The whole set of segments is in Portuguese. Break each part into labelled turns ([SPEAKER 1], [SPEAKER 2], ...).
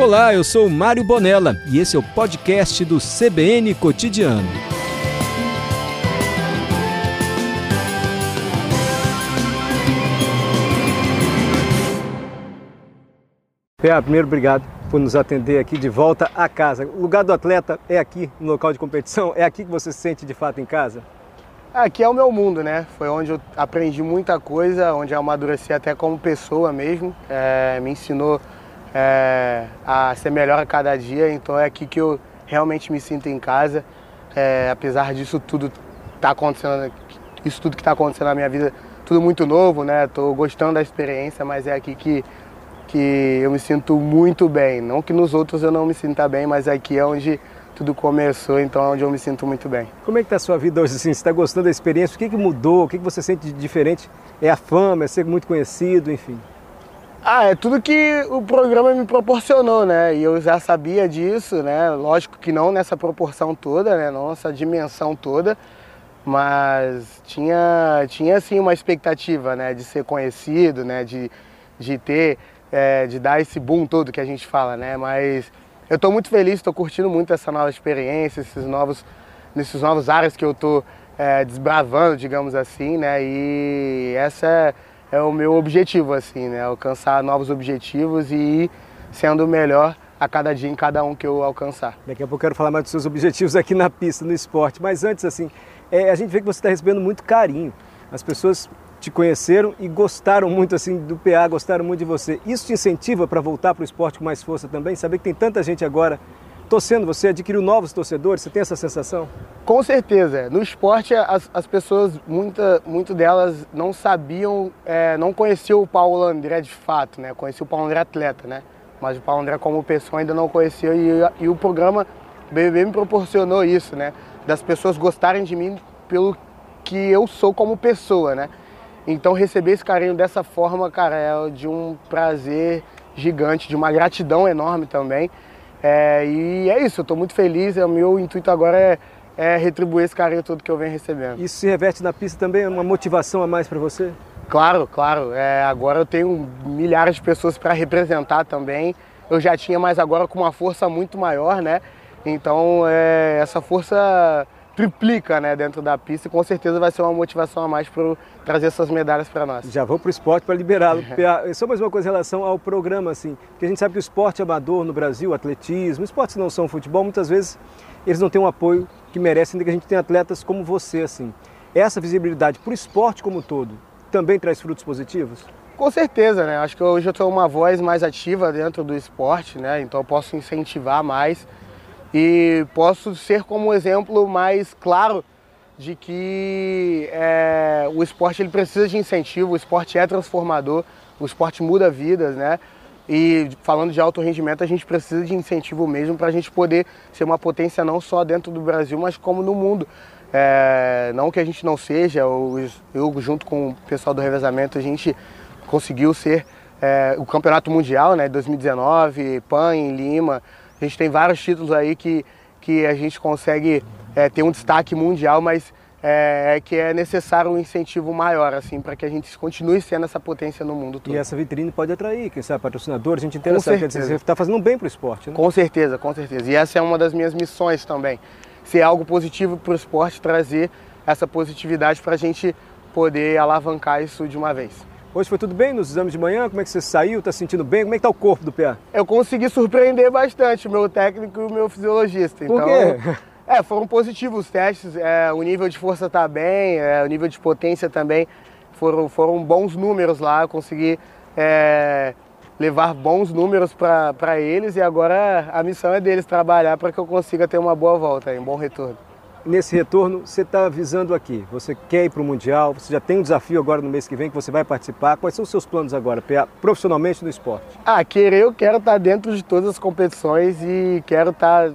[SPEAKER 1] Olá, eu sou Mário Bonella e esse é o podcast do CBN Cotidiano. Pé, primeiro obrigado por nos atender aqui de volta a casa. O lugar do atleta é aqui, no local de competição? É aqui que você se sente de fato em casa?
[SPEAKER 2] Aqui é o meu mundo, né? Foi onde eu aprendi muita coisa, onde eu amadureci até como pessoa mesmo. É, me ensinou é, a ser melhor a cada dia, então é aqui que eu realmente me sinto em casa. É, apesar disso tudo tá acontecendo, isso tudo que está acontecendo na minha vida, tudo muito novo, né? Tô gostando da experiência, mas é aqui que que eu me sinto muito bem. Não que nos outros eu não me sinta bem, mas aqui é onde tudo começou, então é onde eu me sinto muito bem.
[SPEAKER 1] Como é que está a sua vida hoje? Assim, você está gostando da experiência? O que, que mudou? O que, que você sente de diferente? É a fama, é ser muito conhecido, enfim?
[SPEAKER 2] Ah, é tudo que o programa me proporcionou, né? E eu já sabia disso, né? Lógico que não nessa proporção toda, né? Não nessa dimensão toda, mas tinha, tinha assim uma expectativa, né? De ser conhecido, né? De, de ter é, de dar esse boom todo que a gente fala, né? Mas eu estou muito feliz, estou curtindo muito essa nova experiência, esses novos, nesses novos áreas que eu estou é, desbravando, digamos assim, né? E essa é, é, o meu objetivo, assim, né? Alcançar novos objetivos e ir sendo melhor a cada dia em cada um que eu alcançar.
[SPEAKER 1] Daqui a pouco eu quero falar mais dos seus objetivos aqui na pista, no esporte. Mas antes, assim, é, a gente vê que você está recebendo muito carinho. As pessoas te conheceram e gostaram muito assim do PA, gostaram muito de você. Isso te incentiva para voltar para o esporte com mais força também? Saber que tem tanta gente agora torcendo você, adquiriu novos torcedores, você tem essa sensação?
[SPEAKER 2] Com certeza. No esporte, as, as pessoas, muita, muito delas não sabiam, é, não conheciam o Paulo André de fato, né? Conhecia o Paulo André atleta, né? Mas o Paulo André como pessoa ainda não conhecia e, e o programa BBB me proporcionou isso, né? Das pessoas gostarem de mim pelo que eu sou como pessoa, né? Então receber esse carinho dessa forma, cara, é de um prazer gigante, de uma gratidão enorme também. É, e é isso, eu estou muito feliz. O meu intuito agora é, é, retribuir esse carinho todo que eu venho recebendo.
[SPEAKER 1] Isso se reverte na pista também? É uma motivação a mais para você?
[SPEAKER 2] Claro, claro. É, agora eu tenho milhares de pessoas para representar também. Eu já tinha, mas agora com uma força muito maior, né? Então, é, essa força triplica né, dentro da pista e com certeza vai ser uma motivação a mais para trazer essas medalhas para nós.
[SPEAKER 1] Já vou para o esporte para liberá-lo. Só mais uma coisa em relação ao programa, assim, porque a gente sabe que o esporte amador no Brasil, atletismo, esportes não são futebol, muitas vezes eles não têm um apoio que merecem, ainda que a gente tenha atletas como você, assim. Essa visibilidade para o esporte como um todo também traz frutos positivos?
[SPEAKER 2] Com certeza, né? Acho que hoje eu estou uma voz mais ativa dentro do esporte, né? Então eu posso incentivar mais e posso ser como exemplo mais claro de que é, o esporte ele precisa de incentivo, o esporte é transformador, o esporte muda vidas, né? E falando de alto rendimento, a gente precisa de incentivo mesmo para a gente poder ser uma potência não só dentro do Brasil, mas como no mundo. É, não que a gente não seja, eu, junto com o pessoal do revezamento, a gente conseguiu ser é, o campeonato mundial, né, 2019, PAN em Lima, a gente tem vários títulos aí que, que a gente consegue é, ter um destaque mundial, mas é, é, que é necessário um incentivo maior, assim, para que a gente continue sendo essa potência no mundo todo.
[SPEAKER 1] E essa vitrine pode atrair, quem sabe, patrocinadores, a gente interessado, quer dizer, você está fazendo bem para o esporte, né?
[SPEAKER 2] Com certeza, com certeza. E essa é uma das minhas missões também, ser algo positivo para o esporte, trazer essa positividade para a gente poder alavancar isso de uma vez.
[SPEAKER 1] Hoje foi tudo bem nos exames de manhã? Como é que você saiu? Está sentindo bem? Como é que está o corpo do PA?
[SPEAKER 2] Eu consegui surpreender bastante o meu técnico e o meu fisiologista.
[SPEAKER 1] Por
[SPEAKER 2] então,
[SPEAKER 1] quê?
[SPEAKER 2] É, foram positivos os testes. É, o nível de força está bem, é, o nível de potência também. Foram, foram bons números lá. Eu consegui é, levar bons números para eles e agora a missão é deles trabalhar para que eu consiga ter uma boa volta, um bom retorno
[SPEAKER 1] nesse retorno você está visando aqui? Você quer ir para o Mundial? Você já tem um desafio agora no mês que vem que você vai participar? Quais são os seus planos agora, profissionalmente no esporte?
[SPEAKER 2] Ah, querer eu quero estar tá dentro de todas as competições e quero estar tá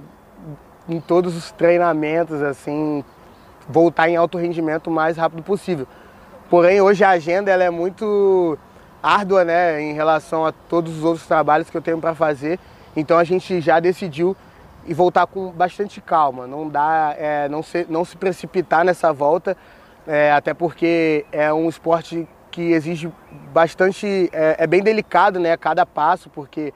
[SPEAKER 2] em todos os treinamentos, assim, voltar em alto rendimento o mais rápido possível. Porém, hoje a agenda ela é muito árdua, né, em relação a todos os outros trabalhos que eu tenho para fazer. Então a gente já decidiu e voltar com bastante calma, não dá, é, não, se, não se precipitar nessa volta, é, até porque é um esporte que exige bastante, é, é, bem delicado, né, cada passo, porque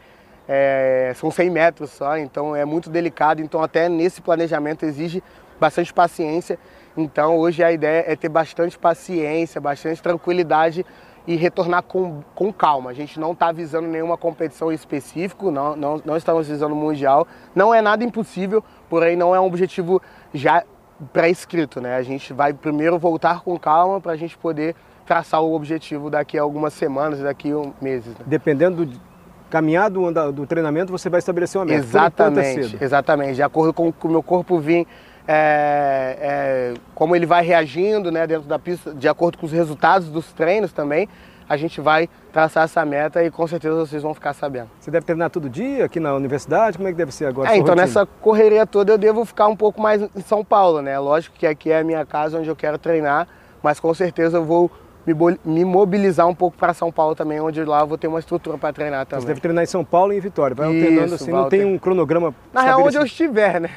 [SPEAKER 2] é, são 100 metros só, então é muito delicado. Então até nesse planejamento exige bastante paciência. Então hoje a ideia é ter bastante paciência, bastante tranquilidade e retornar com, com calma. A gente não está visando nenhuma competição específica, não, não, não estamos visando o Mundial. Não é nada impossível, porém não é um objetivo já pré-escrito. Né? A gente vai primeiro voltar com calma para a gente poder traçar o objetivo daqui a algumas semanas, daqui a meses. Né?
[SPEAKER 1] Dependendo do caminhar do, do, treinamento, você vai estabelecer uma meta.
[SPEAKER 2] Exatamente, exatamente. De acordo com o meu corpo vir é, é, como ele vai reagindo né, dentro da pista, de acordo com os resultados dos treinos também, a gente vai traçar essa meta e com certeza vocês vão ficar sabendo.
[SPEAKER 1] Você deve treinar todo dia aqui na universidade? Como é que deve ser agora?
[SPEAKER 2] É, então rotina? nessa correria toda eu devo ficar um pouco mais em São Paulo, né? Lógico que aqui é a minha casa onde eu quero treinar, mas com certeza eu vou me mobilizar um pouco para São Paulo também, onde lá eu vou ter uma estrutura para treinar também.
[SPEAKER 1] Você deve treinar em São Paulo e em Vitória, vai Isso, alternando assim, não tem um cronograma
[SPEAKER 2] Na real, onde eu estiver, né?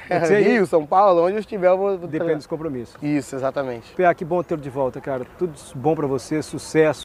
[SPEAKER 2] Rio, São Paulo, onde eu estiver eu vou,
[SPEAKER 1] Depende treinar. dos compromissos.
[SPEAKER 2] Isso, exatamente.
[SPEAKER 1] Pia, que bom tê-lo de volta, cara. Tudo bom para você, sucesso.